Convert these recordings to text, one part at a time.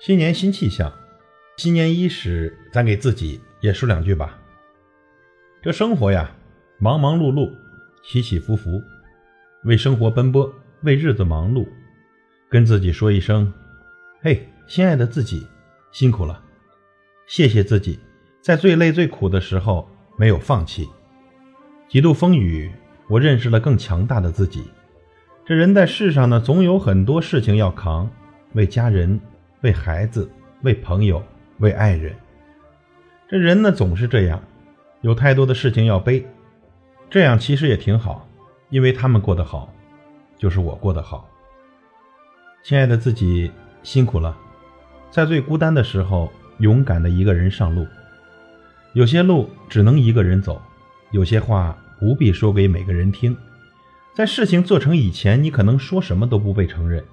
新年新气象，新年伊始，咱给自己也说两句吧。这生活呀，忙忙碌碌，起起伏伏，为生活奔波，为日子忙碌，跟自己说一声：“嘿，亲爱的自己，辛苦了！谢谢自己，在最累最苦的时候没有放弃。几度风雨，我认识了更强大的自己。这人在世上呢，总有很多事情要扛，为家人。”为孩子，为朋友，为爱人，这人呢总是这样，有太多的事情要背。这样其实也挺好，因为他们过得好，就是我过得好。亲爱的自己，辛苦了，在最孤单的时候，勇敢的一个人上路。有些路只能一个人走，有些话不必说给每个人听。在事情做成以前，你可能说什么都不被承认。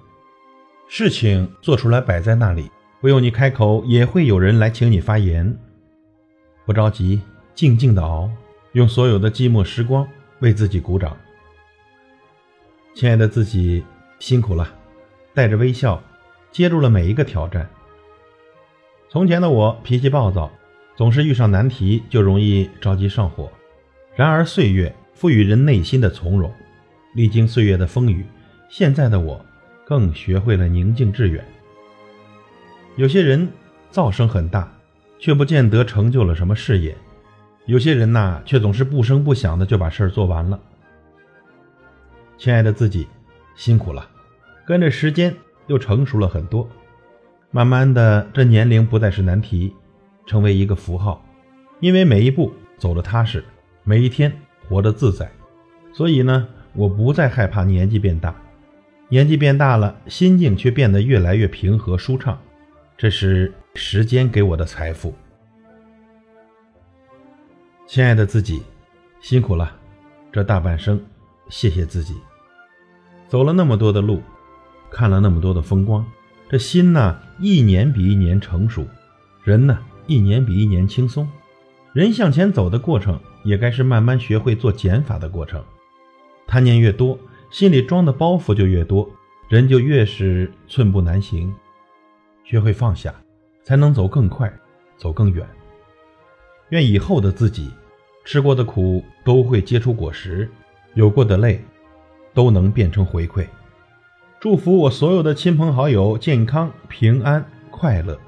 事情做出来摆在那里，不用你开口，也会有人来请你发言。不着急，静静的熬，用所有的寂寞时光为自己鼓掌。亲爱的自己，辛苦了，带着微笑接住了每一个挑战。从前的我脾气暴躁，总是遇上难题就容易着急上火。然而岁月赋予人内心的从容，历经岁月的风雨，现在的我。更学会了宁静致远。有些人噪声很大，却不见得成就了什么事业；有些人呐，却总是不声不响的就把事儿做完了。亲爱的自己，辛苦了，跟着时间又成熟了很多。慢慢的，这年龄不再是难题，成为一个符号。因为每一步走得踏实，每一天活得自在，所以呢，我不再害怕年纪变大。年纪变大了，心境却变得越来越平和舒畅，这是时间给我的财富。亲爱的自己，辛苦了，这大半生，谢谢自己。走了那么多的路，看了那么多的风光，这心呢，一年比一年成熟，人呢，一年比一年轻松。人向前走的过程，也该是慢慢学会做减法的过程。贪念越多。心里装的包袱就越多，人就越是寸步难行。学会放下，才能走更快，走更远。愿以后的自己，吃过的苦都会结出果实，有过的泪都能变成回馈。祝福我所有的亲朋好友健康、平安、快乐。